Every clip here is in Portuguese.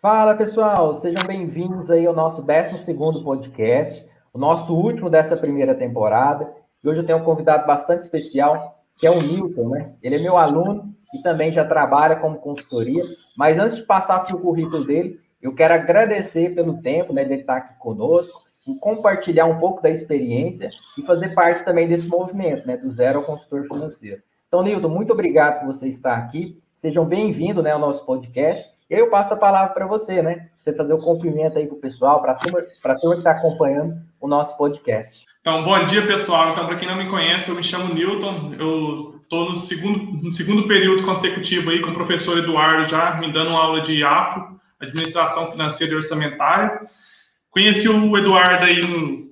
Fala pessoal, sejam bem-vindos aí ao nosso 12 podcast, o nosso último dessa primeira temporada. E hoje eu tenho um convidado bastante especial, que é o Newton, né? Ele é meu aluno e também já trabalha como consultoria. Mas antes de passar aqui o currículo dele, eu quero agradecer pelo tempo né, de estar aqui conosco e compartilhar um pouco da experiência e fazer parte também desse movimento, né, do zero ao consultor financeiro. Então, Newton, muito obrigado por você estar aqui. Sejam bem-vindos né, ao nosso podcast. E aí eu passo a palavra para você, né? Você fazer o cumprimento aí para o pessoal, para a turma, turma que está acompanhando o nosso podcast. Então, bom dia, pessoal. Então, para quem não me conhece, eu me chamo Newton. Eu estou no segundo, no segundo período consecutivo aí com o professor Eduardo já me dando uma aula de APO, Administração Financeira e Orçamentária. Conheci o Eduardo aí no,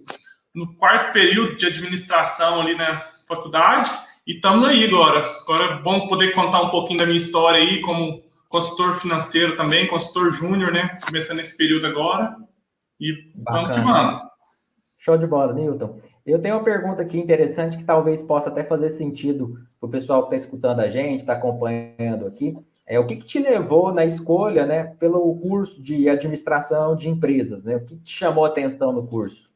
no quarto período de administração ali na faculdade e estamos aí agora. Agora é bom poder contar um pouquinho da minha história aí como consultor financeiro também, consultor júnior, né? Começando esse período agora. E Bacana. vamos que vamos. Show de bola, Newton. Eu tenho uma pergunta aqui interessante que talvez possa até fazer sentido para o pessoal que está escutando a gente, está acompanhando aqui. É, o que, que, te levou na escolha, né, pelo curso de administração de empresas, né? O que te chamou a atenção no curso?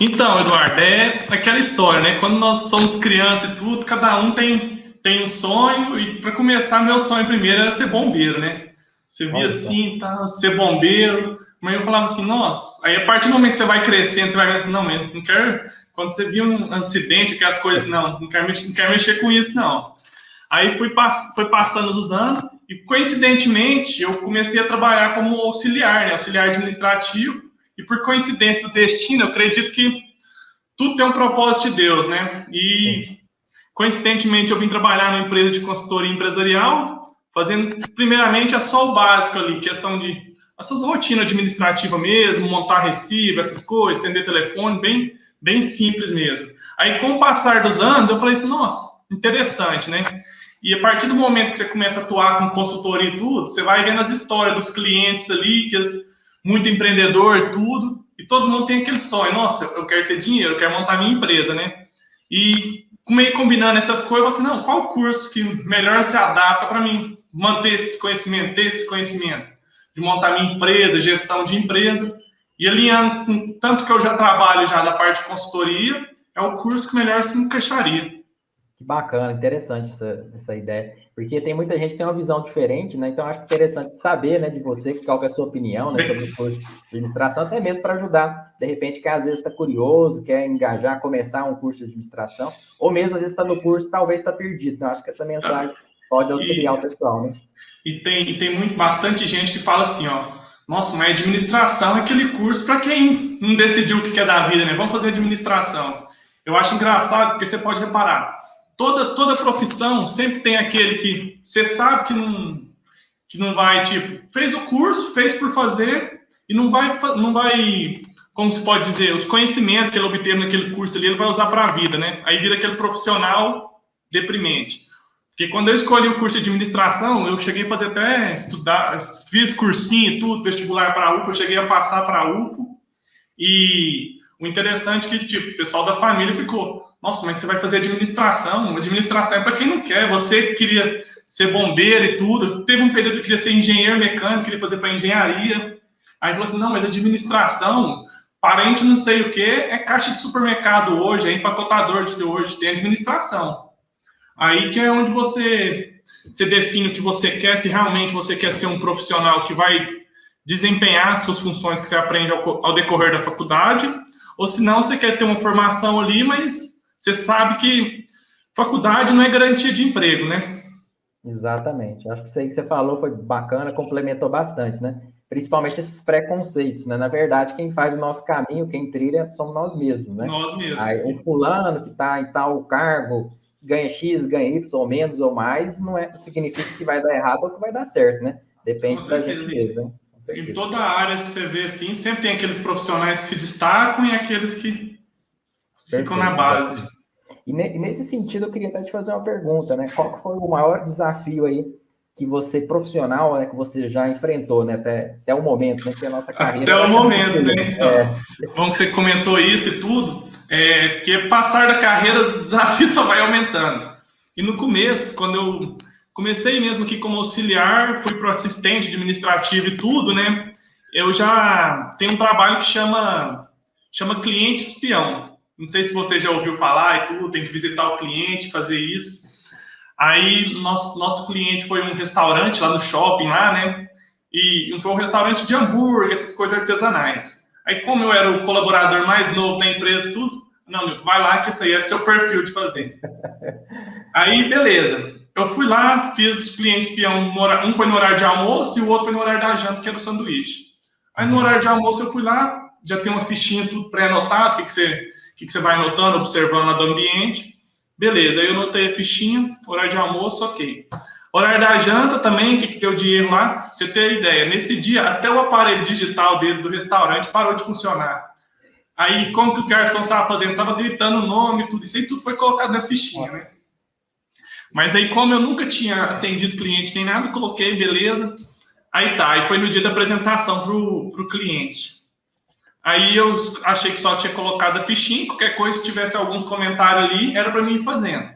Então, Eduardo, é aquela história, né? Quando nós somos crianças e tudo, cada um tem tem um sonho, e para começar, meu sonho primeiro era ser bombeiro, né? Você via Nossa. assim, tá, ser bombeiro, mas eu falava assim, nossa, aí a partir do momento que você vai crescendo, você vai ver assim, não, mas não quero, quando você via um acidente, que as coisas, não, não quero, mexer, não quero mexer com isso, não. Aí fui, foi passando os anos, e coincidentemente, eu comecei a trabalhar como auxiliar, né, auxiliar administrativo, e por coincidência do destino, eu acredito que tudo tem um propósito de Deus, né? E Coincidentemente, eu vim trabalhar numa empresa de consultoria empresarial, fazendo, primeiramente, é só o básico ali, questão de essas rotinas administrativas mesmo, montar recibo, essas coisas, atender telefone, bem, bem simples mesmo. Aí, com o passar dos anos, eu falei assim, nossa, interessante, né? E a partir do momento que você começa a atuar com consultoria e tudo, você vai vendo as histórias dos clientes ali, que é muito empreendedor tudo, e todo mundo tem aquele sonho, nossa, eu quero ter dinheiro, eu quero montar minha empresa, né? E meio combinando essas coisas, eu assim, não, qual curso que melhor se adapta para mim manter esse conhecimento, ter esse conhecimento, de montar minha empresa, gestão de empresa, e alinhando com tanto que eu já trabalho já da parte de consultoria, é o curso que melhor se encaixaria. Que bacana, interessante essa, essa ideia, porque tem muita gente que tem uma visão diferente, né? Então acho interessante saber, né, de você qual é a sua opinião, né, sobre o curso de administração, até mesmo para ajudar, de repente, que às vezes está curioso, quer engajar, começar um curso de administração, ou mesmo às vezes está no curso, talvez está perdido. Então acho que essa mensagem pode auxiliar e, o pessoal, né? E tem, tem muito, bastante gente que fala assim, ó, nossa, mas administração é aquele curso para quem não decidiu o que quer da vida, né? Vamos fazer administração. Eu acho engraçado porque você pode reparar toda, toda profissão sempre tem aquele que você sabe que não, que não vai, tipo, fez o curso, fez por fazer e não vai, não vai, como se pode dizer, os conhecimentos que ele obteve naquele curso ali, ele vai usar para a vida, né? Aí vira aquele profissional deprimente. Porque quando eu escolhi o curso de administração, eu cheguei a fazer até estudar, fiz cursinho e tudo, vestibular para UFO, eu cheguei a passar para UFO. E o interessante é que, tipo, o pessoal da família ficou, nossa, mas você vai fazer administração. Administração é para quem não quer. Você queria ser bombeiro e tudo. Teve um período que queria ser engenheiro mecânico, queria fazer para engenharia. Aí falou assim: não, mas administração, parente não sei o que, é caixa de supermercado hoje, é empacotador de hoje, tem administração. Aí que é onde você, você define o que você quer, se realmente você quer ser um profissional que vai desempenhar suas funções que você aprende ao, ao decorrer da faculdade, ou se não, você quer ter uma formação ali, mas você sabe que faculdade não é garantia de emprego, né? Exatamente. Acho que isso aí que você falou foi bacana, complementou bastante, né? Principalmente esses preconceitos, né? Na verdade, quem faz o nosso caminho, quem trilha, somos nós mesmos, né? Nós mesmos. Aí, um fulano que está em tal cargo, ganha X, ganha Y, ou menos ou mais, não é, significa que vai dar errado ou que vai dar certo, né? Depende da gente mesmo, Em toda a área, você vê assim, sempre tem aqueles profissionais que se destacam e aqueles que Perfeito, ficam na base. E, ne, nesse sentido, eu queria até te fazer uma pergunta, né? Qual foi o maior desafio aí que você, profissional, né, que você já enfrentou, né, até, até o momento, né, que a nossa carreira... Até o momento, né? Então, é... Bom que você comentou isso e tudo, é, que passar da carreira, os desafios só vai aumentando. E no começo, quando eu comecei mesmo aqui como auxiliar, fui para assistente administrativo e tudo, né? Eu já tenho um trabalho que chama, chama cliente espião. Não sei se você já ouviu falar e tudo, tem que visitar o cliente, fazer isso. Aí, nosso, nosso cliente foi um restaurante lá no shopping, lá, né? E foi um restaurante de hambúrguer, essas coisas artesanais. Aí, como eu era o colaborador mais novo da empresa, tudo, não, Milton, vai lá que isso aí é seu perfil de fazer. aí, beleza. Eu fui lá, fiz os clientes espião, um foi no horário de almoço e o outro foi no horário da janta, que era o sanduíche. Aí, no horário de almoço, eu fui lá, já tem uma fichinha tudo pré-anotado, o que, que, você, que, que você vai anotando, observando lá do ambiente. Beleza, aí eu anotei a fichinha, horário de almoço, ok. Horário da janta também, o que, que deu de erro lá? Você ter ideia, nesse dia, até o aparelho digital dele do restaurante parou de funcionar. Aí, como que os garçons estavam fazendo? Estavam gritando o nome, tudo isso aí, tudo foi colocado na fichinha, né? Mas aí, como eu nunca tinha atendido cliente nem nada, coloquei, beleza. Aí tá, aí foi no dia da apresentação pro, pro cliente. Aí eu achei que só tinha colocado a fichinha, qualquer coisa, se tivesse algum comentário ali, era para mim ir fazendo.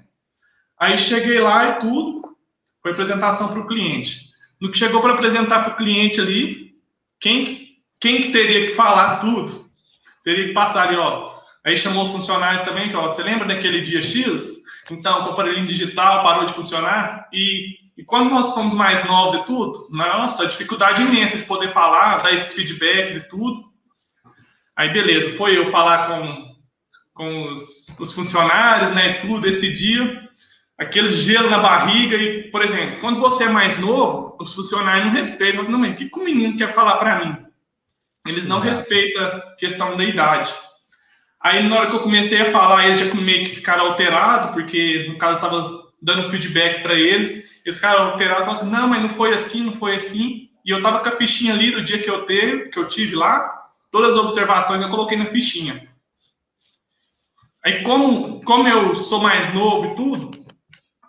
Aí cheguei lá e tudo, foi apresentação para o cliente. No que chegou para apresentar para o cliente ali, quem, quem que teria que falar tudo? Teria que passar ali, ó. Aí chamou os funcionários também, que ó, você lembra daquele dia X? Então, o aparelhinho digital parou de funcionar e, e quando nós somos mais novos e tudo, nossa, dificuldade imensa de poder falar, dar esses feedbacks e tudo. Aí, beleza, foi eu falar com, com os, os funcionários, né, tudo esse dia aquele gelo na barriga e, por exemplo, quando você é mais novo, os funcionários não respeitam. Não, mas o que, que o menino quer falar para mim? Eles não respeitam a questão da idade. Aí, na hora que eu comecei a falar, eles já meio que ficaram alterados, porque, no caso, estava dando feedback para eles. Eles ficaram alterados, falaram assim, não, mas não foi assim, não foi assim. E eu estava com a fichinha ali do dia que eu, teve, que eu tive lá, todas as observações eu coloquei na fichinha. Aí, como, como eu sou mais novo e tudo,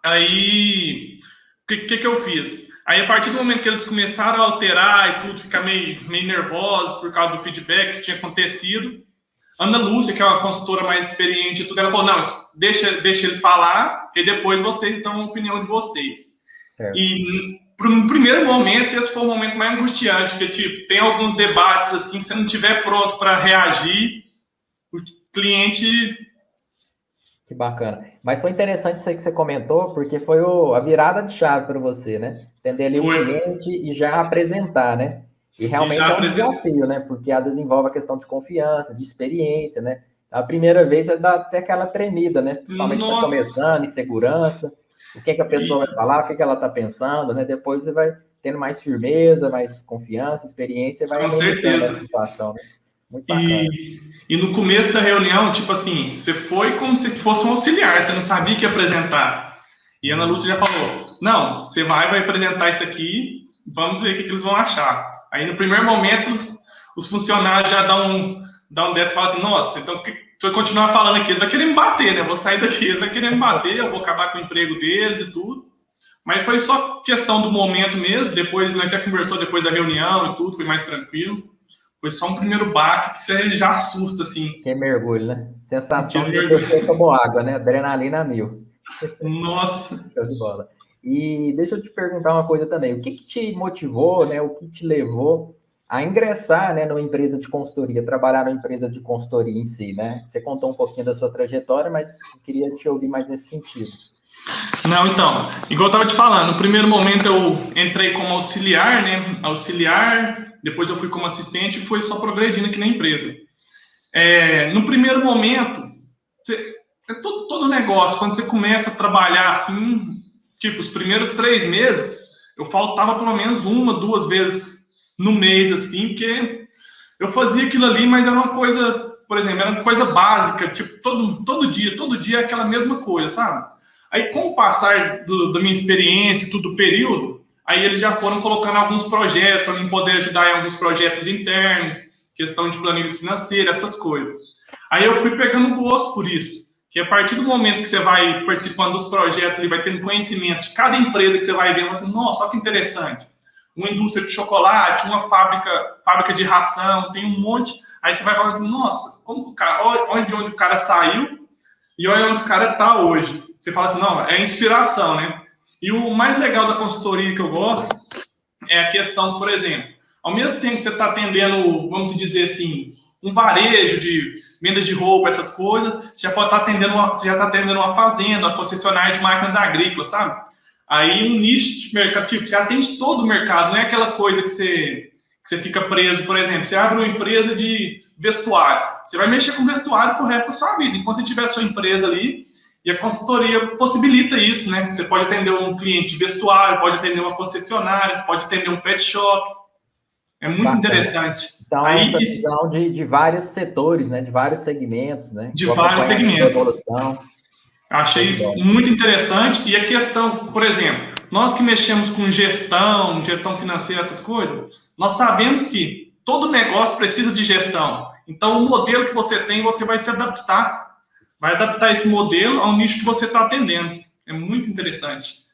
Aí, o que, que, que, eu fiz? Aí, a partir do momento que eles começaram a alterar e tudo, ficar meio, meio nervosos por causa do feedback que tinha acontecido, Ana Lúcia, que é uma consultora mais experiente e tudo, ela falou, não, deixa, deixa ele falar, que depois vocês dão a opinião de vocês. E, no primeiro momento, esse foi o momento mais angustiante, porque, tipo, tem alguns debates, assim, que você não estiver pronto para reagir, o cliente que bacana. Mas foi interessante isso aí que você comentou, porque foi o, a virada de chave para você, né? Entender ali foi. o cliente e já apresentar, né? E realmente e é um desafio, né? Porque às vezes envolve a questão de confiança, de experiência, né? A primeira vez você dá até aquela tremida, né? Principalmente está começando, insegurança. O que, é que a pessoa e... vai falar, o que, é que ela está pensando, né? Depois você vai tendo mais firmeza, mais confiança, experiência, vai Com certeza. a situação, né? Muito bacana. E, e no começo da reunião, tipo assim, você foi como se fosse um auxiliar, você não sabia que ia apresentar. E a Ana Lúcia já falou: não, você vai, vai apresentar isso aqui, vamos ver o que, que eles vão achar. Aí no primeiro momento, os funcionários já dão um, dão um dessa e falam assim: nossa, então se eu continuar falando aqui, eles vão querer me bater, né? Eu vou sair daqui, eles vão querer me bater, eu vou acabar com o emprego deles e tudo. Mas foi só questão do momento mesmo. Depois, nós até conversou depois da reunião e tudo, foi mais tranquilo. Foi só um primeiro baque que você já assusta, assim. Que mergulho, né? Sensação que de você tomou água, né? Adrenalina mil. Nossa! Show de bola. E deixa eu te perguntar uma coisa também. O que, que te motivou, né? O que te levou a ingressar né, numa empresa de consultoria, trabalhar numa empresa de consultoria em si, né? Você contou um pouquinho da sua trajetória, mas queria te ouvir mais nesse sentido. Não, então, igual eu estava te falando, no primeiro momento eu entrei como auxiliar, né? Auxiliar, depois eu fui como assistente e foi só progredindo aqui na empresa. É, no primeiro momento, você, é todo, todo negócio, quando você começa a trabalhar assim, tipo, os primeiros três meses, eu faltava pelo menos uma, duas vezes no mês, assim, porque eu fazia aquilo ali, mas era uma coisa, por exemplo, era uma coisa básica, tipo, todo, todo dia, todo dia é aquela mesma coisa, sabe? Aí, com o passar do, da minha experiência, tudo do período, Aí eles já foram colocando alguns projetos para mim poder ajudar em alguns projetos internos, questão de planejamento financeiro, essas coisas. Aí eu fui pegando gosto por isso, que a partir do momento que você vai participando dos projetos, ele vai tendo conhecimento de cada empresa que você vai vendo, assim, nossa, olha que interessante. Uma indústria de chocolate, uma fábrica, fábrica de ração, tem um monte. Aí você vai falando assim, nossa, como o cara, olha de onde o cara saiu e olha onde o cara está hoje. Você fala assim, não, é inspiração, né? E o mais legal da consultoria que eu gosto é a questão, por exemplo, ao mesmo tempo que você está atendendo, vamos dizer assim, um varejo de vendas de roupa, essas coisas, você já pode estar tá atendendo, uma, já está atendendo uma fazenda, uma concessionária de máquinas agrícolas, sabe? Aí um nicho de mercado, tipo, você atende todo o mercado, não é aquela coisa que você, que você fica preso, por exemplo, você abre uma empresa de vestuário, você vai mexer com vestuário pro resto da sua vida. Enquanto você tiver sua empresa ali, e a consultoria possibilita isso, né? Você pode atender um cliente de vestuário, pode atender uma concessionária, pode atender um pet shop. É muito Bacana. interessante. Então, Aí, essa visão de, de vários setores, né? De vários segmentos, né? De vários segmentos. Evolução. Achei isso muito interessante. E a questão, por exemplo, nós que mexemos com gestão, gestão financeira, essas coisas, nós sabemos que todo negócio precisa de gestão. Então, o modelo que você tem, você vai se adaptar. Vai adaptar esse modelo ao nicho que você está atendendo. É muito interessante.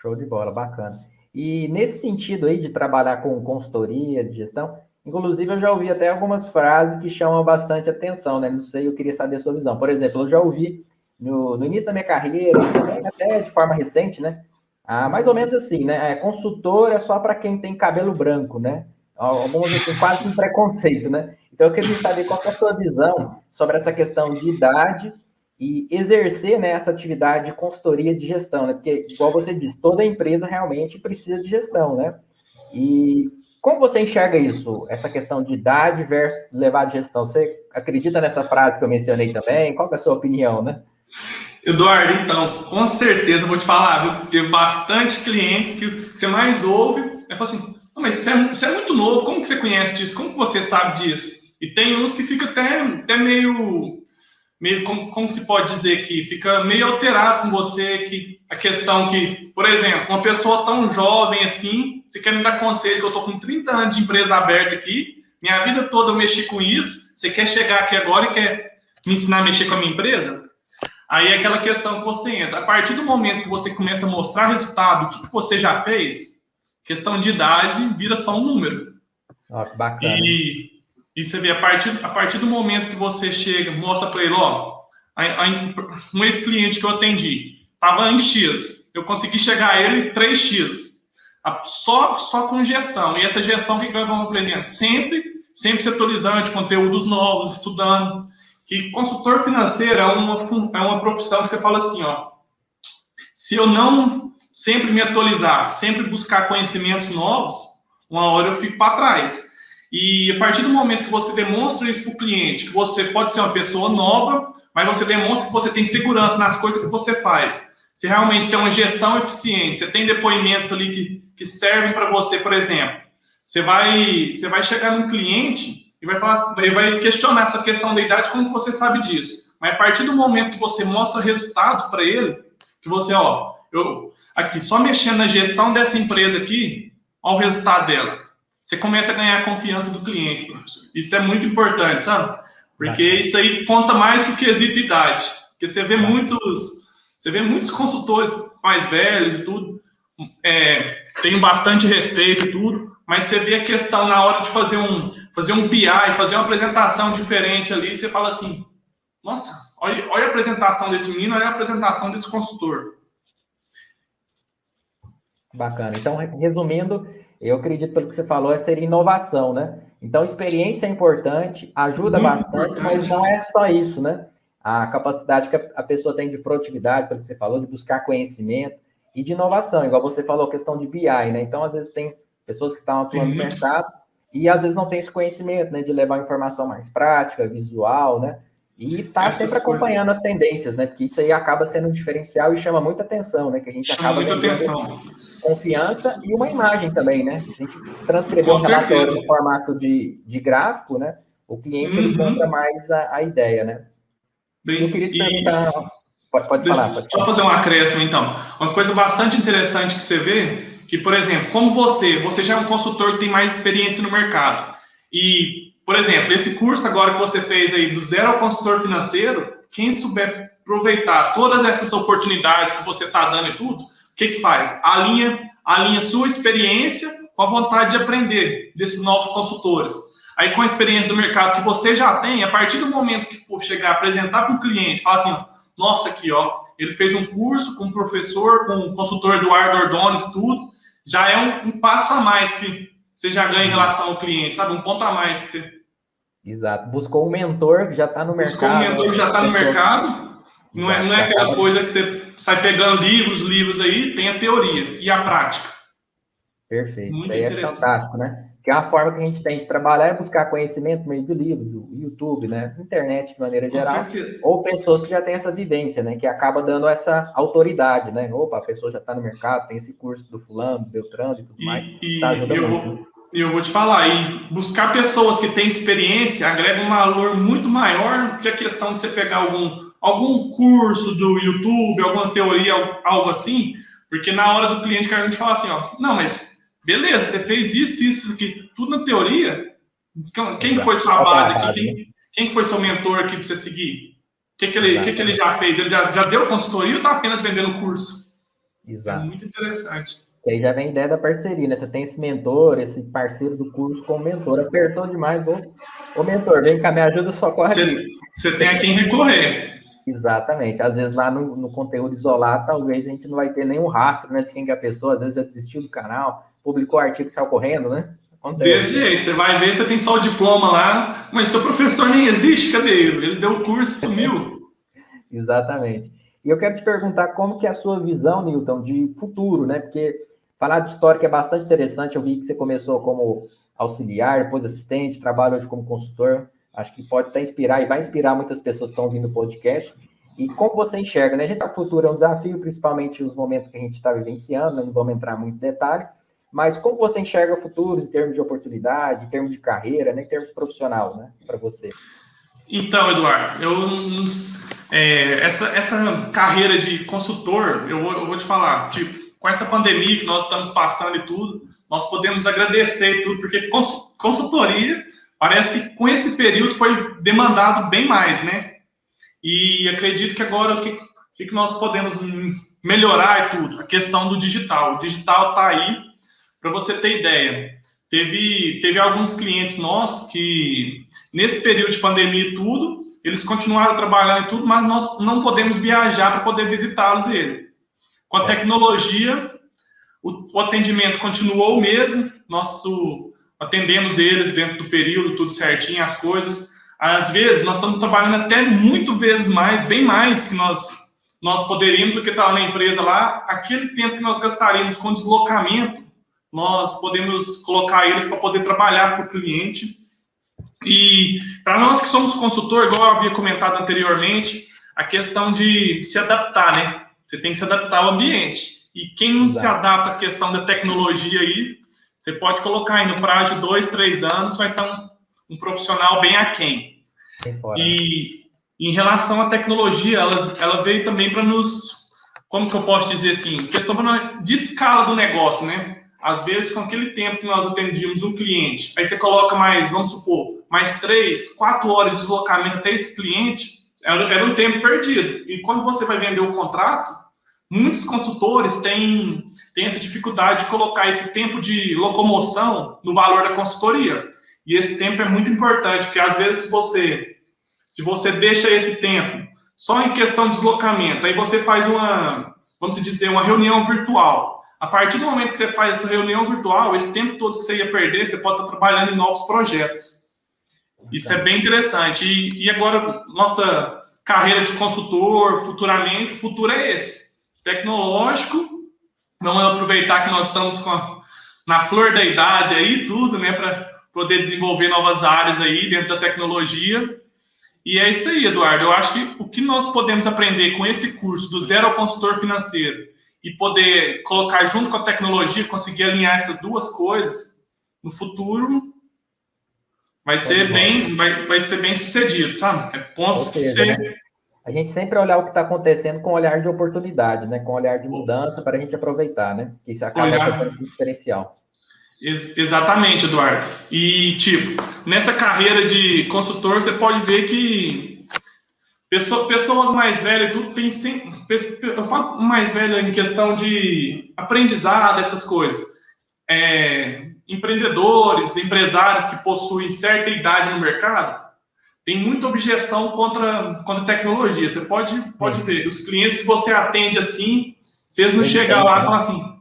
Show de bola, bacana. E nesse sentido aí de trabalhar com consultoria de gestão, inclusive eu já ouvi até algumas frases que chamam bastante atenção, né? Não sei, eu queria saber a sua visão. Por exemplo, eu já ouvi no, no início da minha carreira, até de forma recente, né? Ah, mais ou menos assim, né? É, consultor é só para quem tem cabelo branco, né? Alguns assim, quase um preconceito, né? Então eu queria saber qual é a sua visão sobre essa questão de idade e exercer né, essa atividade de consultoria de gestão, né? Porque, igual você disse, toda empresa realmente precisa de gestão, né? E como você enxerga isso? Essa questão de idade versus levar de gestão? Você acredita nessa frase que eu mencionei também? Qual é a sua opinião, né? Eduardo, então, com certeza, vou te falar, viu? Teve bastante clientes que você mais ouve, é assim, mas você é, você é, muito novo, como que você conhece disso? Como que você sabe disso? E tem uns que fica até, até meio, meio como, como se pode dizer que fica meio alterado com você, que a questão que, por exemplo, uma pessoa tão jovem assim, você quer me dar conselho que eu tô com 30 anos de empresa aberta aqui, minha vida toda eu mexi com isso, você quer chegar aqui agora e quer me ensinar a mexer com a minha empresa? Aí é aquela questão que você entra. A partir do momento que você começa a mostrar resultado, o que, que você já fez, questão de idade vira só um número. Ah, bacana. E, e você vê, a partir, a partir do momento que você chega, mostra para ele, ó, a, a, um ex-cliente que eu atendi, estava em X, eu consegui chegar a ele 3X. Só, só com gestão. E essa gestão que nós vamos aprendendo? Sempre, sempre se atualizando, conteúdos novos, estudando que consultor financeiro é uma, é uma profissão que você fala assim, ó, se eu não sempre me atualizar, sempre buscar conhecimentos novos, uma hora eu fico para trás. E a partir do momento que você demonstra isso para o cliente, que você pode ser uma pessoa nova, mas você demonstra que você tem segurança nas coisas que você faz. Se realmente tem uma gestão eficiente, você tem depoimentos ali que, que servem para você, por exemplo. Você vai, você vai chegar num cliente e vai, falar, vai questionar essa questão da idade, como você sabe disso? Mas a partir do momento que você mostra resultado para ele, que você, ó, eu aqui só mexendo na gestão dessa empresa aqui, ó o resultado dela. Você começa a ganhar a confiança do cliente, professor. Isso é muito importante, sabe? Porque isso aí conta mais que o quesito idade. Porque você vê muitos, você vê muitos consultores mais velhos e tudo, é, tem bastante respeito e tudo, mas você vê a questão na hora de fazer um, fazer um BI, fazer uma apresentação diferente ali, você fala assim, nossa, olha, olha a apresentação desse menino, olha a apresentação desse consultor. Bacana. Então, resumindo, eu acredito pelo que você falou, é ser inovação, né? Então, experiência é importante, ajuda Muito bastante, importante. mas não é só isso, né? A capacidade que a pessoa tem de produtividade, pelo que você falou, de buscar conhecimento e de inovação, igual você falou, questão de BI, né? Então, às vezes, tem pessoas que estão atuando no mercado e às vezes não tem esse conhecimento, né, de levar informação mais prática, visual, né, e tá sempre acompanhando coisas... as tendências, né, porque isso aí acaba sendo um diferencial e chama muita atenção, né, que a gente chama acaba muita atenção. Confiança e uma imagem também, né, se a gente transcrever um relatório no formato de, de gráfico, né, o cliente uhum. ele compra mais a, a ideia, né. Bem, Eu queria perguntar, pode, pode falar. Pode falar. Só fazer um acréscimo, então. Uma coisa bastante interessante que você vê que, por exemplo, como você, você já é um consultor que tem mais experiência no mercado. E, por exemplo, esse curso agora que você fez aí do zero ao consultor financeiro, quem souber aproveitar todas essas oportunidades que você está dando e tudo, que que faz? Alinha, alinha sua experiência com a vontade de aprender desses novos consultores. Aí, com a experiência do mercado que você já tem, a partir do momento que for chegar a apresentar para o cliente, fala assim, nossa, aqui, ó, ele fez um curso com o professor, com o consultor Eduardo Ordones, tudo, já é um, um, passo a mais que você já ganha em relação ao cliente, sabe? Um ponto a mais que você... Exato. Buscou um mentor que já está no mercado. Buscou um mentor que já está no mercado. Não é, não é aquela coisa que você sai pegando livros, livros aí, tem a teoria e a prática. Perfeito. Muito Isso aí é fantástico, né? Que é uma forma que a gente tem de trabalhar é buscar conhecimento meio do livro, do YouTube, né? Internet de maneira geral. Ou pessoas que já têm essa vivência, né? Que acaba dando essa autoridade, né? Opa, a pessoa já está no mercado, tem esse curso do fulano, do Beltrano e tudo e, mais. E tá eu, vou, eu vou te falar, e buscar pessoas que têm experiência agrega um valor muito maior que a questão de você pegar algum, algum curso do YouTube, alguma teoria, algo assim, porque na hora do cliente que a gente fala assim, ó, não, mas Beleza, você fez isso, isso, aqui, tudo na teoria. Então, quem foi sua base aqui? Quem, quem foi seu mentor aqui para você seguir? O que, que, ele, que, que ele já fez? Ele já, já deu consultoria ou está apenas vendendo curso? Exato. É muito interessante. E aí já vem a ideia da parceria, né? Você tem esse mentor, esse parceiro do curso como mentor. Apertou demais, vou. Ô, mentor, vem cá, me ajuda, só corre você, aqui. Você tem a quem recorrer. Exatamente. Às vezes lá no, no, conteúdo isolado, talvez a gente não vai ter nenhum rastro né, de quem é a pessoa, às vezes já desistiu do canal, publicou o artigo e saiu correndo, né? Acontece. Desse jeito, você vai ver, você tem só o diploma lá, mas seu professor nem existe, cadê ele? Ele deu o curso e sumiu. Exatamente. E eu quero te perguntar como que é a sua visão, Newton, de futuro, né? Porque falar de história é bastante interessante. Eu vi que você começou como auxiliar, depois assistente, trabalha hoje como consultor. Acho que pode até inspirar e vai inspirar muitas pessoas que estão ouvindo o podcast. E como você enxerga, né? A gente, a futuro é um desafio, principalmente os momentos que a gente está vivenciando, né? não vamos entrar muito em detalhe, mas como você enxerga futuros em termos de oportunidade, em termos de carreira, né, em termos profissional, né, para você? Então, Eduardo, eu é, essa, essa carreira de consultor, eu eu vou te falar, tipo, com essa pandemia que nós estamos passando e tudo, nós podemos agradecer e tudo, porque consultoria parece que com esse período foi demandado bem mais, né? E acredito que agora o que, que nós podemos melhorar e tudo, a questão do digital. O digital está aí, para você ter ideia, teve, teve alguns clientes nossos que, nesse período de pandemia e tudo, eles continuaram trabalhando e tudo, mas nós não podemos viajar para poder visitá-los. Com a tecnologia, o, o, atendimento continuou o mesmo, nosso, atendemos eles dentro do período, tudo certinho, as coisas. Às vezes, nós estamos trabalhando até muito vezes mais, bem mais que nós, nós poderíamos, porque está na empresa lá, aquele tempo que nós gastaríamos com deslocamento, nós podemos colocar eles para poder trabalhar para o cliente. E para nós que somos consultor, igual eu havia comentado anteriormente, a questão de se adaptar, né? Você tem que se adaptar ao ambiente. E quem não Exato. se adapta à questão da tecnologia aí, você pode colocar aí no prazo de dois, três anos, vai estar um, um profissional bem aquém. E em relação à tecnologia, ela, ela veio também para nos, como que eu posso dizer assim, questão de escala do negócio, né? às vezes, com aquele tempo que nós atendíamos um cliente, aí você coloca mais, vamos supor, mais três, quatro horas de deslocamento até esse cliente, era, era um tempo perdido. E quando você vai vender o contrato, muitos consultores têm, têm essa dificuldade de colocar esse tempo de locomoção no valor da consultoria. E esse tempo é muito importante, porque às vezes se você, se você deixa esse tempo só em questão de deslocamento, aí você faz uma, vamos dizer, uma reunião virtual a partir do momento que você faz essa reunião virtual, esse tempo todo que você ia perder, você pode estar trabalhando em novos projetos. Isso é bem interessante. E, e agora, nossa carreira de consultor, futuramente, o futuro é esse. Tecnológico, vamos aproveitar que nós estamos com na flor da idade aí, tudo, né, para poder desenvolver novas áreas aí dentro da tecnologia. E é isso aí, Eduardo. Eu acho que o que nós podemos aprender com esse curso do zero ao consultor financeiro e poder colocar junto com a tecnologia, conseguir alinhar essas duas coisas no futuro, vai ser bem, vai, vai ser bem sucedido, sabe? É ponto seja, ser... né? A gente sempre olhar o que está acontecendo com olhar de oportunidade, né? Com olhar de mudança para a gente aproveitar, né? Que isso acaba olhar... sendo diferencial. Ex exatamente, Eduardo. E, tipo, nessa carreira de consultor, você pode ver que Pessoa, pessoas mais velhas, tudo tem sempre. Eu falo mais velho em questão de aprendizado, essas coisas. É, empreendedores, empresários que possuem certa idade no mercado, tem muita objeção contra, contra tecnologia. Você pode, pode ver, os clientes que você atende assim, eles não chegar lá e falar assim,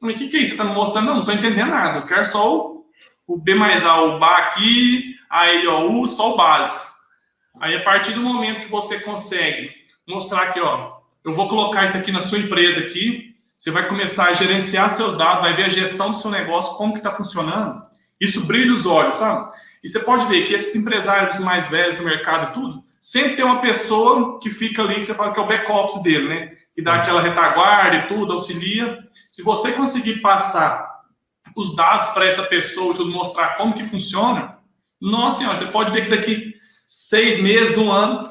o que, que é isso? Você está me mostrando? Não, não estou entendendo nada. Eu quero só o, o B mais A, o BA aqui, aí ó, o só o básico. Aí, a partir do momento que você consegue mostrar aqui, ó, eu vou colocar isso aqui na sua empresa aqui, você vai começar a gerenciar seus dados, vai ver a gestão do seu negócio, como que está funcionando. Isso brilha os olhos, sabe? E você pode ver que esses empresários mais velhos do mercado e tudo, sempre tem uma pessoa que fica ali, que você fala que é o back-office dele, né? Que dá aquela retaguarda e tudo, auxilia. Se você conseguir passar os dados para essa pessoa e tudo, mostrar como que funciona, nossa senhora, você pode ver que daqui seis meses, um ano,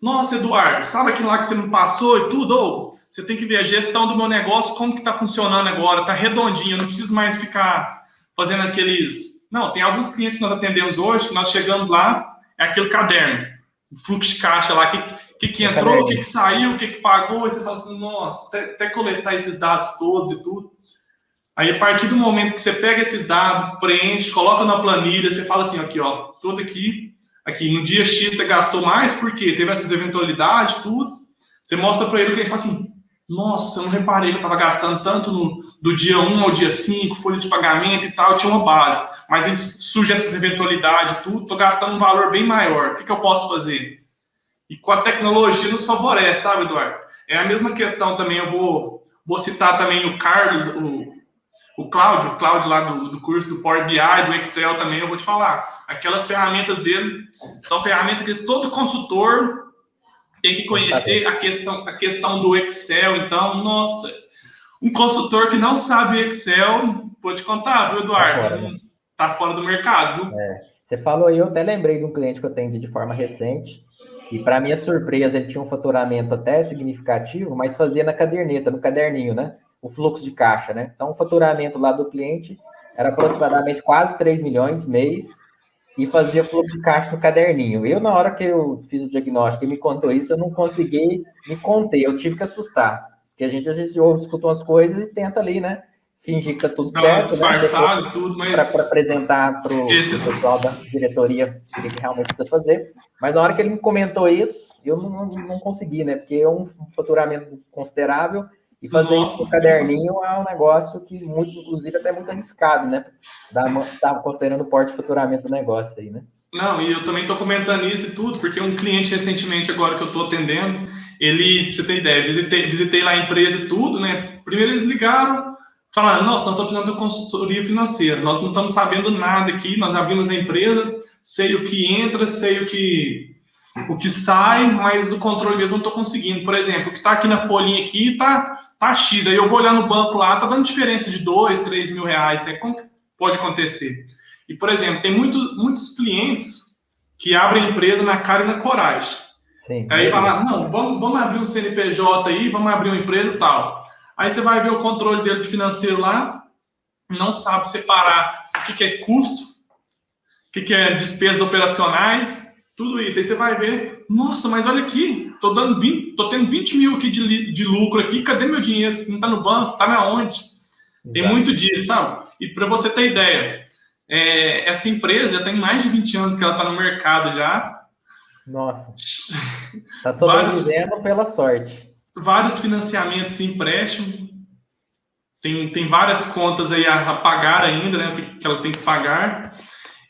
nossa, Eduardo, sabe aquilo lá que você não passou e tudo? Ou você tem que ver a gestão do meu negócio, como que está funcionando agora, está redondinho, eu não preciso mais ficar fazendo aqueles não, tem alguns clientes que nós atendemos hoje, que nós chegamos lá, é aquele caderno, o fluxo de caixa lá, o que, que, que entrou, o que, que saiu, o que, que pagou, e você fala assim, nossa, até, até coletar esses dados todos e tudo. Aí, a partir do momento que você pega esses dados, preenche, coloca na planilha, você fala assim, aqui, ó, tudo aqui, aqui, no dia X você gastou mais, porque teve essas eventualidades, tudo. Você mostra para ele o que ele fala assim, nossa, eu não reparei que eu estava gastando tanto no, do dia 1 ao dia 5, folha de pagamento e tal, tinha uma base. Mas surge essas eventualidades, tudo, estou gastando um valor bem maior. O que, que eu posso fazer? E com a tecnologia nos favorece, sabe, Eduardo? É a mesma questão também, eu vou, vou citar também o Carlos, o, o Cláudio, o Cláudio lá do, do curso do Power BI, do Excel também, eu vou te falar. Aquelas ferramentas dele são ferramentas que todo consultor tem que conhecer a questão, a questão do Excel. Então, nossa, um consultor que não sabe Excel, vou te contar, viu, Eduardo? Tá fora, né? tá fora do mercado. É. Você falou aí, eu até lembrei de um cliente que eu atendi de forma recente, e para minha surpresa, ele tinha um faturamento até significativo, mas fazia na caderneta, no caderninho, né? O fluxo de caixa, né? Então, o faturamento lá do cliente era aproximadamente quase 3 milhões mês, e fazia fluxo de caixa no caderninho. Eu, na hora que eu fiz o diagnóstico e me contou isso, eu não consegui me conter, eu tive que assustar. Porque a gente às vezes ouve, escuta umas coisas e tenta ali, né? Fingir que tá tudo não, certo. Disfarçado, né? tudo, mas. Para apresentar para o pessoal da diretoria o que realmente precisa fazer. Mas na hora que ele me comentou isso, eu não, não, não consegui, né? Porque é um faturamento considerável e fazer Nossa, isso no caderninho é um negócio que, muito, inclusive, até muito arriscado, né? Estava considerando o porte de faturamento do negócio aí, né? Não, e eu também estou comentando isso e tudo, porque um cliente recentemente, agora que eu estou atendendo, ele, pra você ter ideia, visitei, visitei lá a empresa e tudo, né? Primeiro eles ligaram, falaram, nossa, nós estamos precisando de consultoria financeira, nós não estamos sabendo nada aqui, nós abrimos a empresa, sei o que entra, sei o que o que sai, mas o controle mesmo não estou conseguindo. Por exemplo, o que está aqui na folhinha aqui está tá X. Aí eu vou olhar no banco lá, tá dando diferença de 2, 3 mil reais, né? Como pode acontecer? E, por exemplo, tem muito, muitos clientes que abrem empresa na cara e na coragem. Sim, aí vai lá, não, vamos, vamos abrir um CNPJ aí, vamos abrir uma empresa e tal. Aí você vai ver o controle dele de financeiro lá, não sabe separar o que, que é custo, o que, que é despesas operacionais, tudo isso. Aí você vai ver, nossa, mas olha aqui, tô dando 20, tô tendo 20 mil aqui de, de lucro aqui, cadê meu dinheiro? Não tá no banco, tá na onde? Tem muito disso, sabe? E para você ter ideia, é, essa empresa já tem mais de 20 anos que ela está no mercado já. Nossa. Tá sobrevivendo vários, pela sorte. Vários financiamentos e empréstimos. Tem, tem várias contas aí a, a pagar ainda, né? Que, que ela tem que pagar.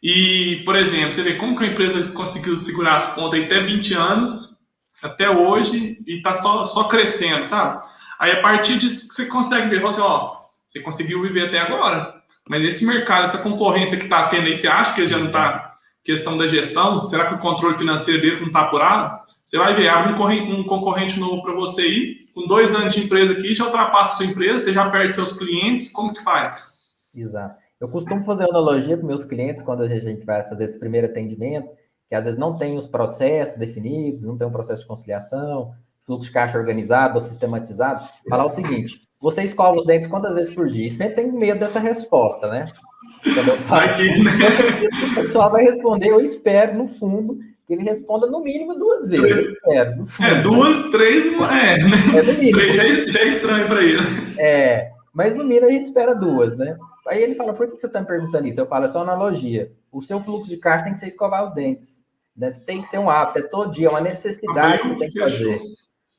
E, por exemplo, você vê como que a empresa conseguiu segurar as pontas até 20 anos, até hoje, e está só, só crescendo, sabe? Aí, a partir disso, você consegue ver, você, ó, você conseguiu viver até agora, mas esse mercado, essa concorrência que está tendo aí, você acha que já não está questão da gestão? Será que o controle financeiro deles não está apurado? Você vai ver, abre um concorrente novo para você ir, com dois anos de empresa aqui, já ultrapassa sua empresa, você já perde seus clientes, como que faz? Exato. Eu costumo fazer analogia para meus clientes quando a gente vai fazer esse primeiro atendimento, que às vezes não tem os processos definidos, não tem um processo de conciliação, fluxo de caixa organizado ou sistematizado. Falar o seguinte: você escova os dentes quantas vezes por dia? E sempre tem medo dessa resposta, né? Aqui, né? o pessoal vai responder, eu espero, no fundo, que ele responda no mínimo duas vezes. Eu espero. No fundo, é, duas, três, é, né? É, no mínimo. Três já, é, já é estranho para ele. É, mas no mínimo a gente espera duas, né? Aí ele fala, por que você está me perguntando isso? Eu falo, é só analogia. O seu fluxo de caixa tem que ser escovar os dentes. Né? Tem que ser um hábito, é todo dia, é uma necessidade que você tem que fazer.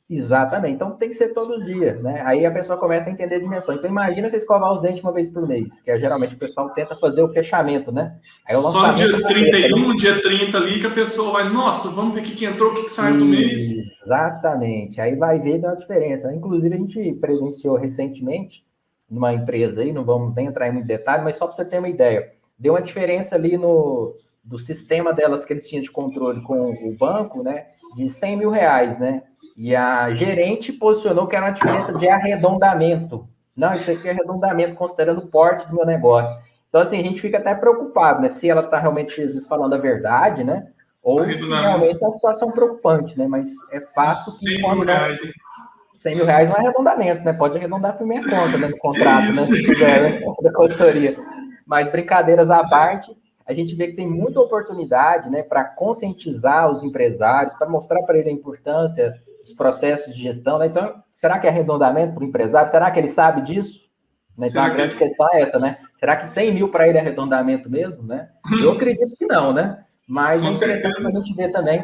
Exatamente. Então tem que ser todo dia, né? Aí a pessoa começa a entender a dimensão. Então imagina você escovar os dentes uma vez por mês, que é geralmente o pessoal tenta fazer o fechamento, né? Aí, o Só dia 31, dia 30 ali que a pessoa vai, nossa, vamos ver o que, que entrou, o que, que saiu do mês. Exatamente. Aí vai ver dá uma diferença. Inclusive a gente presenciou recentemente numa empresa aí, não vamos nem entrar em muito detalhe, mas só para você ter uma ideia. Deu uma diferença ali no do sistema delas que eles tinham de controle com o banco, né? De 100 mil reais, né? E a gerente posicionou que era uma diferença de arredondamento. Não, isso aqui é arredondamento, considerando o porte do meu negócio. Então, assim, a gente fica até preocupado, né? Se ela está realmente, vezes, falando a verdade, né? Ou se realmente é uma situação preocupante, né? Mas é fato que... 100 mil reais, 100 mil reais não é arredondamento, né? Pode arredondar para minha conta, né? No contrato, né? Se quiser, né? Da consultoria. Mas brincadeiras à parte, a gente vê que tem muita oportunidade, né? Para conscientizar os empresários, para mostrar para ele a importância os processos de gestão, né? Então, será que é arredondamento para o empresário? Será que ele sabe disso? Né? Então, Sim, a grande questão é essa, né? Será que 100 mil para ele é arredondamento mesmo, né? Eu acredito que não, né? Mas é interessante para a gente ver também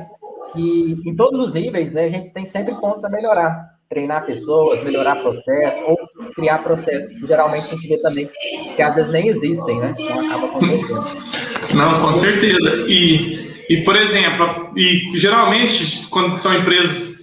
que em todos os níveis, né, a gente tem sempre pontos a melhorar. Treinar pessoas, melhorar processos, ou criar processos geralmente a gente vê também que às vezes nem existem, né? Então acaba acontecendo. Não, com certeza. E, e por exemplo, e geralmente, quando são empresas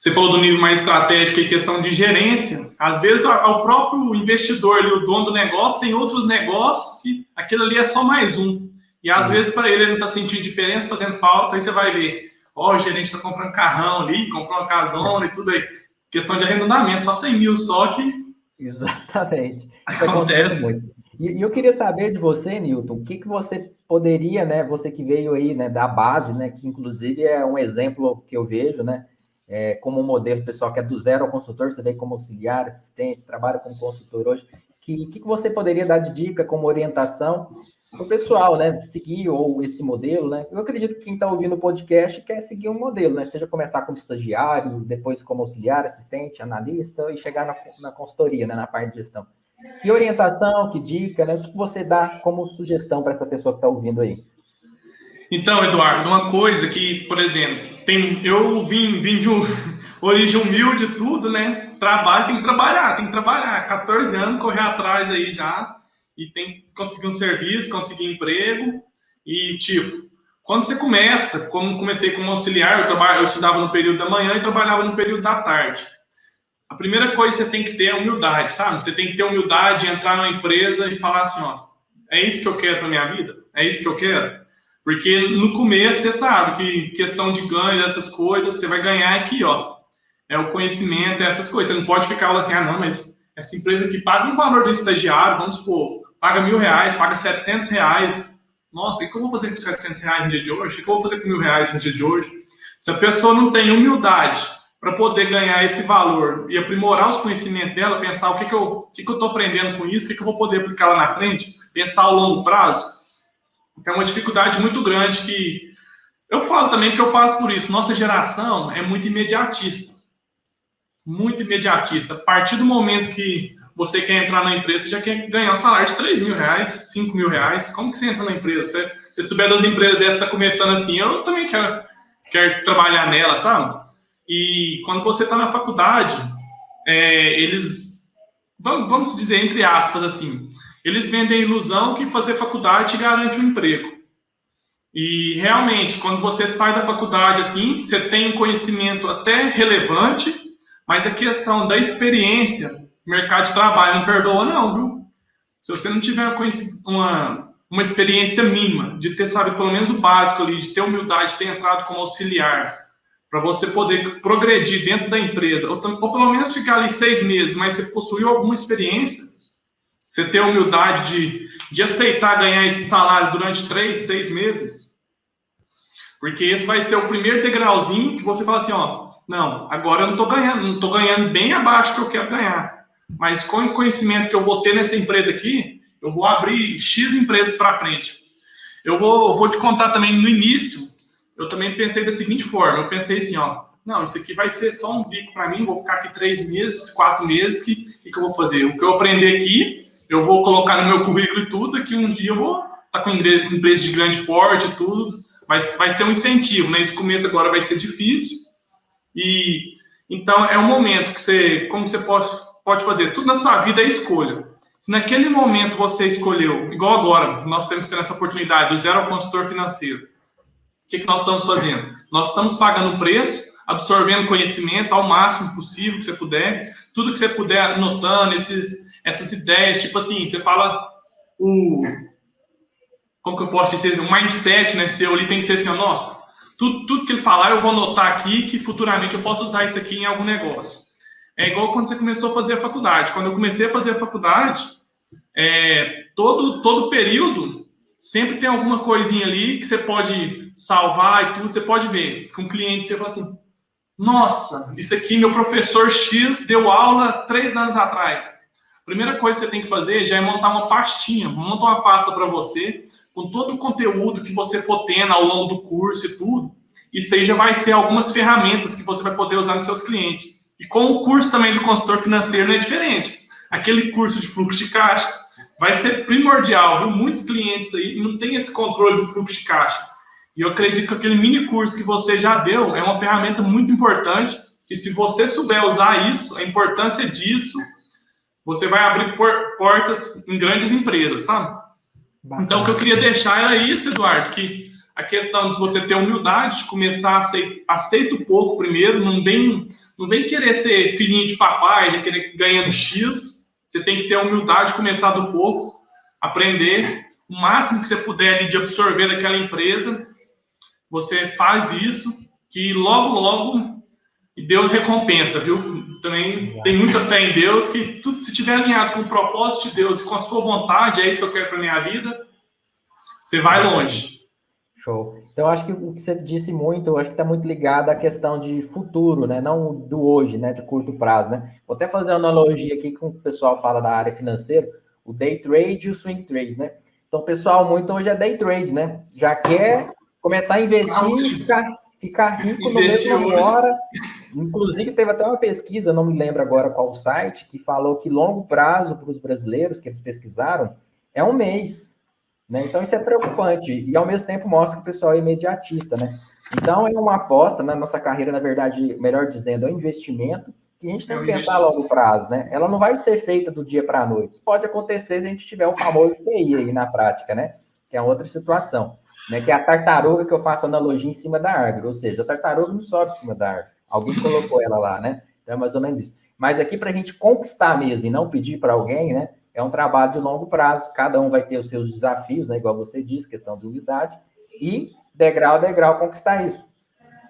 você falou do nível mais estratégico e questão de gerência. Às vezes, o próprio investidor, ali, o dono do negócio, tem outros negócios que aquilo ali é só mais um. E às uhum. vezes, para ele, ele não está sentindo diferença, fazendo falta. Aí você vai ver, ó, oh, o gerente está comprando carrão ali, comprando uma casona e tudo aí. Questão de arrendamento, só 100 mil só que. Exatamente. Isso acontece muito. E, eu queria saber de você, Newton, o que, que você poderia, né? Você que veio aí, né, da base, né? Que inclusive é um exemplo que eu vejo, né? É, como modelo pessoal que é do zero ao consultor, você vem como auxiliar, assistente, trabalha como consultor hoje. Que, que você poderia dar de dica como orientação para o pessoal, né? Seguir ou esse modelo, né? Eu acredito que quem está ouvindo o podcast quer seguir um modelo, né? Seja começar como estagiário, depois como auxiliar, assistente, analista e chegar na, na consultoria, né? Na parte de gestão. Que orientação, que dica, né? O que você dá como sugestão para essa pessoa que está ouvindo aí? Então, Eduardo, uma coisa que, por exemplo, tem, eu vim, vim de um, origem humilde tudo, né? Trabalho, tem que trabalhar, tem que trabalhar. 14 anos, correr atrás aí já. E tem que conseguir um serviço, conseguir emprego. E, tipo, quando você começa, como comecei como auxiliar, eu, trabalho, eu estudava no período da manhã e trabalhava no período da tarde. A primeira coisa que você tem que ter é humildade, sabe? Você tem que ter humildade, entrar numa empresa e falar assim, ó, é isso que eu quero para minha vida? É isso que eu quero? Porque no começo você sabe que questão de ganho, dessas coisas, você vai ganhar aqui, ó. É o conhecimento, é essas coisas. Você não pode ficar assim, ah, não, mas essa empresa que paga um valor do estagiário, vamos supor, paga mil reais, paga setecentos reais. Nossa, o que eu vou fazer com 700 reais no dia de hoje? O que eu vou fazer com mil reais no dia de hoje? Se a pessoa não tem humildade para poder ganhar esse valor e aprimorar os conhecimentos dela, pensar o que, que eu estou que que aprendendo com isso, o que, que eu vou poder aplicar lá na frente, pensar ao longo prazo, é uma dificuldade muito grande que eu falo também que eu passo por isso. Nossa geração é muito imediatista. Muito imediatista. A partir do momento que você quer entrar na empresa, você já quer ganhar um salário de 3 mil reais, 5 mil reais. Como que você entra na empresa? Você, se souber das empresas dessas está começando assim, eu também quero, quero trabalhar nela, sabe? E quando você está na faculdade, é, eles, vamos dizer, entre aspas, assim, eles vendem a ilusão que fazer faculdade garante um emprego. E realmente, quando você sai da faculdade assim, você tem um conhecimento até relevante, mas a questão da experiência, mercado de trabalho não perdoa, não, viu? Se você não tiver uma, uma experiência mínima, de ter sabe pelo menos o básico ali, de ter humildade, de ter entrado como auxiliar, para você poder progredir dentro da empresa, ou, ou pelo menos ficar ali seis meses, mas você possuiu alguma experiência, você ter a humildade de, de aceitar ganhar esse salário durante três, seis meses. Porque esse vai ser o primeiro degrauzinho que você fala assim, ó, não, agora eu não estou ganhando, não estou ganhando bem abaixo que eu quero ganhar. Mas com o conhecimento que eu vou ter nessa empresa aqui, eu vou abrir X empresas para frente. Eu vou, vou te contar também no início, eu também pensei da seguinte forma, eu pensei assim, ó, não, isso aqui vai ser só um bico para mim, vou ficar aqui três meses, quatro meses, que, que, que eu vou fazer? O que eu aprender aqui, eu vou colocar no meu currículo e tudo, que um dia eu vou estar tá com empresa de grande porte e tudo, vai, vai ser um incentivo, né? Esse começo agora vai ser difícil. E então é um momento que você, como você pode, pode fazer, tudo na sua vida é escolha. Se naquele momento você escolheu, igual agora, nós temos que ter essa oportunidade do zero ao consultor financeiro. O que, que nós estamos fazendo? Nós estamos pagando o preço, absorvendo conhecimento ao máximo possível que você puder, tudo que você puder anotando, esses, essas ideias, tipo assim, você fala o. Como que eu posso dizer? O mindset né, seu ali tem que ser assim, nossa, tudo, tudo que ele falar eu vou anotar aqui que futuramente eu posso usar isso aqui em algum negócio. É igual quando você começou a fazer a faculdade. Quando eu comecei a fazer a faculdade, é, todo, todo período sempre tem alguma coisinha ali que você pode salvar e tudo. Você pode ver com um cliente, você fala assim: Nossa, isso aqui meu professor X deu aula três anos atrás. Primeira coisa que você tem que fazer já é montar uma pastinha. Monta uma pasta para você com todo o conteúdo que você for tendo ao longo do curso e tudo. Isso aí já vai ser algumas ferramentas que você vai poder usar nos seus clientes. E com o curso também do consultor financeiro não é diferente. Aquele curso de fluxo de caixa vai ser primordial, viu? Muitos clientes aí não têm esse controle do fluxo de caixa. E eu acredito que aquele mini curso que você já deu é uma ferramenta muito importante, que se você souber usar isso, a importância disso, você vai abrir portas em grandes empresas, sabe? Bacana. Então, o que eu queria deixar era isso, Eduardo, que a questão de você ter humildade, de começar a aceitar, aceita um pouco primeiro, não vem, não vem querer ser filhinho de papai, já querer ganhando X. Você tem que ter a humildade de começar do pouco, aprender o máximo que você puder de absorver daquela empresa. Você faz isso, que logo, logo Deus recompensa, viu? Também tem muita fé em Deus, que tudo, se estiver alinhado com o propósito de Deus e com a sua vontade, é isso que eu quero para minha vida, você vai longe. Show. Então, acho que o que você disse muito, eu acho que está muito ligado à questão de futuro, né? Não do hoje, né? De curto prazo, né? Vou até fazer uma analogia aqui com o pessoal fala da área financeira, o day trade e o swing trade, né? Então, pessoal muito hoje é day trade, né? Já quer começar a investir e ficar, ficar rico no mesmo hora. Inclusive, teve até uma pesquisa, não me lembro agora qual site, que falou que longo prazo para os brasileiros, que eles pesquisaram, é um mês. Né? Então, isso é preocupante. E, ao mesmo tempo, mostra que o pessoal é imediatista. Né? Então, é uma aposta na nossa carreira, na verdade, melhor dizendo, é um investimento que a gente tem é que pensar a longo prazo. Né? Ela não vai ser feita do dia para a noite. Isso pode acontecer se a gente tiver o famoso TI aí na prática, né? que é outra situação. Né? Que é a tartaruga que eu faço analogia em cima da árvore. Ou seja, a tartaruga não sobe em cima da árvore. Alguém colocou ela lá, né? Então, é mais ou menos isso. Mas aqui, para a gente conquistar mesmo e não pedir para alguém, né? é um trabalho de longo prazo, cada um vai ter os seus desafios, né, igual você disse, questão de unidade, e degrau a degrau conquistar isso.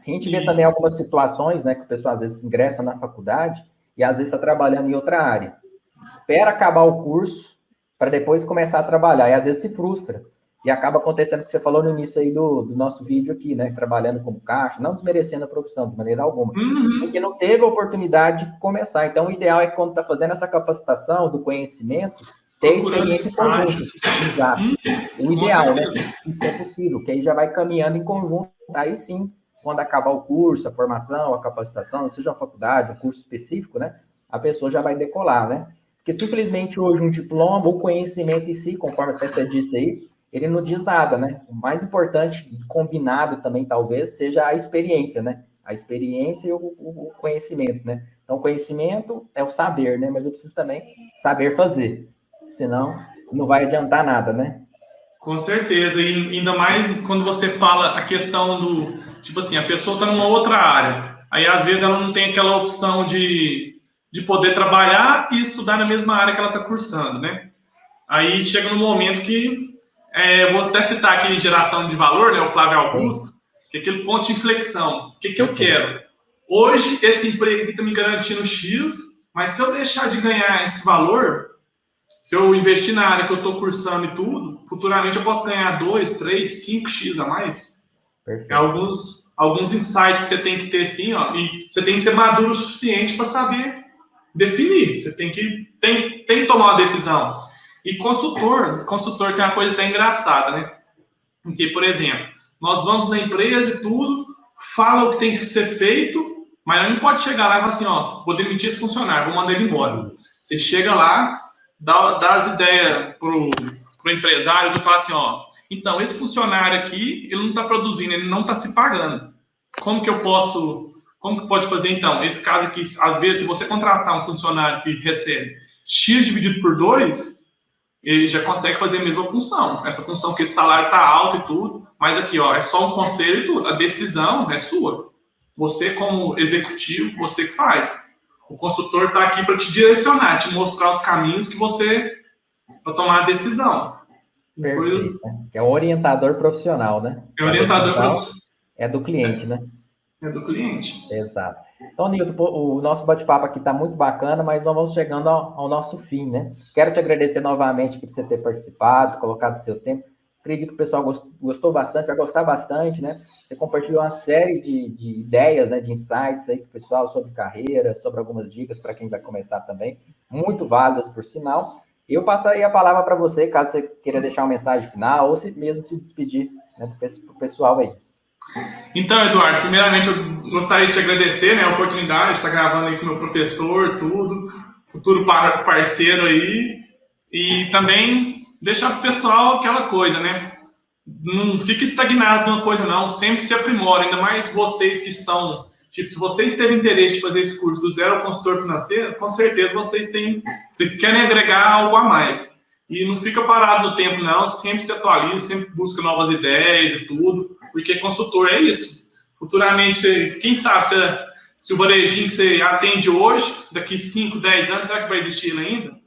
A gente vê também algumas situações, né, que o pessoal às vezes ingressa na faculdade e às vezes está trabalhando em outra área. Espera acabar o curso para depois começar a trabalhar, e às vezes se frustra. E acaba acontecendo o que você falou no início aí do, do nosso vídeo aqui, né? Trabalhando como caixa, não desmerecendo a profissão de maneira alguma, uhum. porque não teve a oportunidade de começar. Então, o ideal é que quando está fazendo essa capacitação do conhecimento, ter experiência em conjunto. Exato. Uhum. O ideal, né? Se, se é possível, que aí já vai caminhando em conjunto. Aí sim, quando acabar o curso, a formação, a capacitação, seja a faculdade, um curso específico, né? A pessoa já vai decolar, né? Porque simplesmente hoje um diploma, o conhecimento em si, conforme você disse aí, ele não diz nada, né? O mais importante, combinado também, talvez, seja a experiência, né? A experiência e o, o, conhecimento, né? Então, conhecimento é o saber, né? Mas eu preciso também saber fazer. Senão, não vai adiantar nada, né? Com certeza. E ainda mais quando você fala a questão do... Tipo assim, a pessoa está numa outra área. Aí, às vezes, ela não tem aquela opção de, de poder trabalhar e estudar na mesma área que ela está cursando, né? Aí, chega no momento que é, vou até citar aqui em geração de valor, né, o Flávio Augusto, que é aquele ponto de inflexão. O que, que eu quero? Hoje, esse emprego está me garantindo X, mas se eu deixar de ganhar esse valor, se eu investir na área que eu estou cursando e tudo, futuramente eu posso ganhar 2, 3, 5X a mais. É alguns, alguns insights que você tem que ter, sim, ó, e você tem que ser maduro o suficiente para saber definir. Você tem que, tem, tem que tomar uma decisão. E consultor, consultor é uma coisa até engraçada, né? Porque, por exemplo, nós vamos na empresa e tudo, fala o que tem que ser feito, mas não pode chegar lá e falar assim, ó, vou demitir esse funcionário, vou mandar ele embora. Você chega lá, dá, dá as ideias pro, pro empresário, tu fala assim, ó, Então, esse funcionário aqui, ele não está produzindo, ele não está se pagando. Como que eu posso, como que pode fazer então? Esse caso aqui, às vezes, se você contratar um funcionário que recebe X dividido por 2, ele já consegue fazer a mesma função. Essa função que esse salário está alto e tudo, mas aqui, ó, é só um conselho e tudo. A decisão é sua. Você, como executivo, você que faz. O consultor está aqui para te direcionar, te mostrar os caminhos que você para tomar a decisão. Perfeito. É um orientador profissional, né? É orientador profissional. É do cliente, né? É do cliente. Exato. Então, Nilton, o nosso bate-papo aqui está muito bacana, mas nós vamos chegando ao, ao, nosso fim, né? Quero te agradecer novamente por você ter participado, colocado seu tempo. Acredito que o pessoal gostou bastante, vai gostar bastante, né? Você compartilhou uma série de, de ideias, né, de insights aí para o pessoal sobre carreira, sobre algumas dicas para quem vai começar também, muito válidas, por sinal. Eu passaria a palavra para você, caso você queira deixar uma mensagem final ou se mesmo se despedir né, o pessoal aí. Então, Eduardo, primeiramente eu gostaria de te agradecer né, a oportunidade de estar gravando aí com meu professor, tudo, futuro parceiro aí, e também deixar para o pessoal aquela coisa, né? Não fique estagnado numa coisa, não, sempre se aprimora, ainda mais vocês que estão. Tipo, se vocês têm interesse de fazer esse curso do zero ao consultor financeiro, com certeza vocês têm, vocês querem agregar algo a mais. E não fica parado no tempo, não, sempre se atualiza, sempre busca novas ideias e tudo porque consultor é isso. Futuramente, quem sabe se, se o varejinho que você atende hoje, daqui 5, 10 anos, será que vai existir ainda?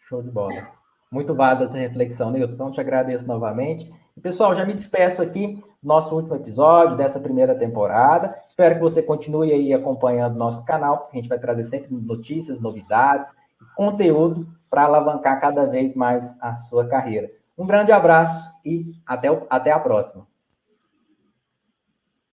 Show de bola. Muito válida essa reflexão, Nilton. Então, te agradeço novamente. Pessoal, já me despeço aqui nosso último episódio dessa primeira temporada. Espero que você continue aí acompanhando nosso canal, porque a gente vai trazer sempre notícias, novidades conteúdo para alavancar cada vez mais a sua carreira. Um grande abraço e até, até a próxima.